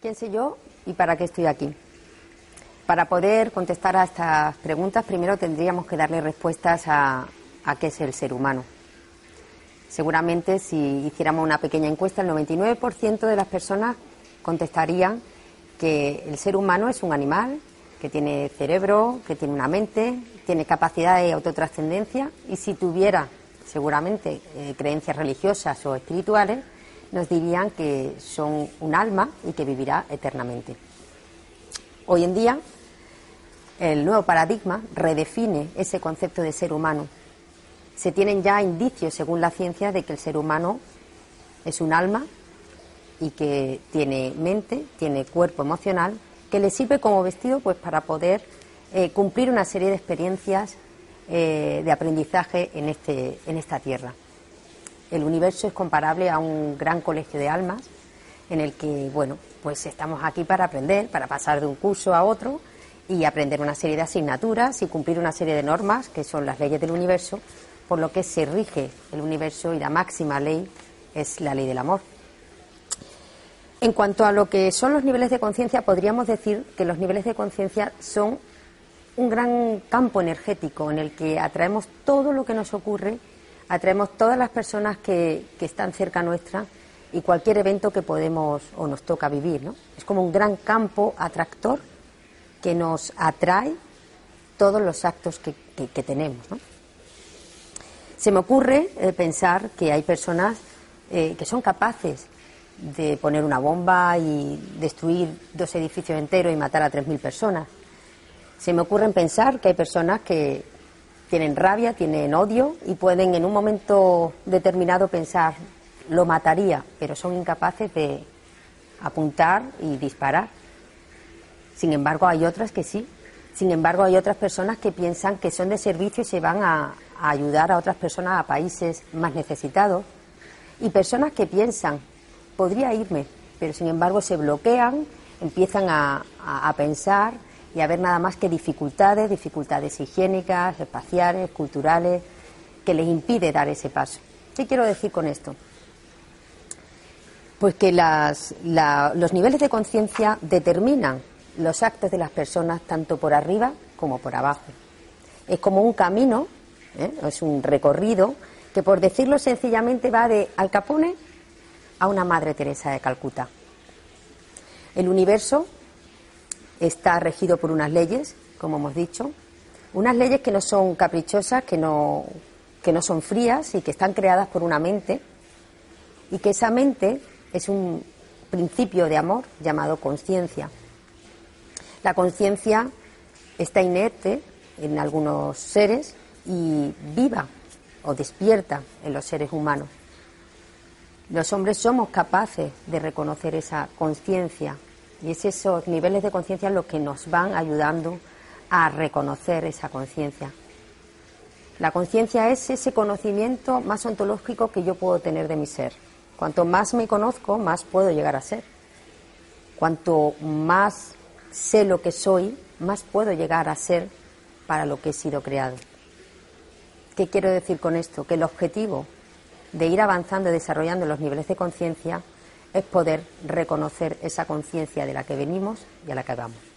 ¿Quién soy yo y para qué estoy aquí? Para poder contestar a estas preguntas, primero tendríamos que darle respuestas a, qué es el ser humano. Seguramente si hiciéramos una pequeña encuesta, el 99% de las personas contestarían que el ser humano es un animal, que tiene cerebro, que tiene una mente, tiene capacidad de autotrascendencia y si tuviera seguramente eh, creencias religiosas o espirituales, nos dirían que son un alma y que vivirá eternamente. Hoy en día, el nuevo paradigma redefine ese concepto de ser humano. Se tienen ya indicios, según la ciencia, de que el ser humano es un alma y que tiene mente, tiene cuerpo emocional, que le sirve como vestido pues para poder eh, cumplir una serie de experiencias eh, de aprendizaje en, este, en esta tierra. El universo es comparable a un gran colegio de almas en el que, bueno, pues estamos aquí para aprender, para pasar de un curso a otro y aprender una serie de asignaturas y cumplir una serie de normas que son las leyes del universo, por lo que se rige el universo y la máxima ley es la ley del amor. En cuanto a lo que son los niveles de conciencia, podríamos decir que los niveles de conciencia son un gran campo energético en el que atraemos todo lo que nos ocurre atraemos todas las personas que, están cerca nuestra y cualquier evento que podemos o nos toca vivir. ¿no? Es como un gran campo atractor que nos atrae todos los actos que, tenemos. Se me ocurre eh, pensar que hay personas eh, que son capaces de poner una bomba y destruir dos edificios enteros y matar a 3.000 personas. Se me ocurre pensar que hay personas que, tienen rabia, tienen odio y pueden en un momento determinado pensar, lo mataría, pero son incapaces de apuntar y disparar. Sin embargo, hay otras que sí. Sin embargo, hay otras personas que piensan que son de servicio y se van a, ayudar a otras personas a países más necesitados. Y personas que piensan, podría irme, pero sin embargo se bloquean, empiezan a pensar y haber nada más que dificultades, dificultades higiénicas, espaciales, culturales, que les impide dar ese paso. ¿Qué quiero decir con esto? Pues que los niveles de conciencia determinan los actos de las personas tanto por arriba como por abajo. Es como un camino, ¿eh? es un recorrido que, por decirlo sencillamente, va de Al Capone a una Madre Teresa de Calcuta. El universo está regido por unas leyes, como hemos dicho, unas leyes que no son caprichosas, que no, que no son frías y que están creadas por una mente y que esa mente es un principio de amor llamado conciencia. La conciencia está inerte en algunos seres y viva o despierta en los seres humanos. Los hombres somos capaces de reconocer esa conciencia y es esos niveles de conciencia los que nos van ayudando a reconocer esa conciencia. La conciencia es ese conocimiento más ontológico que yo puedo tener de mi ser. Cuanto más me conozco, más puedo llegar a ser. Cuanto más sé lo que soy, más puedo llegar a ser para lo que he sido creado. ¿Qué quiero decir con esto? Que el objetivo de ir avanzando y desarrollando los niveles de conciencia es poder reconocer esa conciencia de la que venimos y a la que vamos.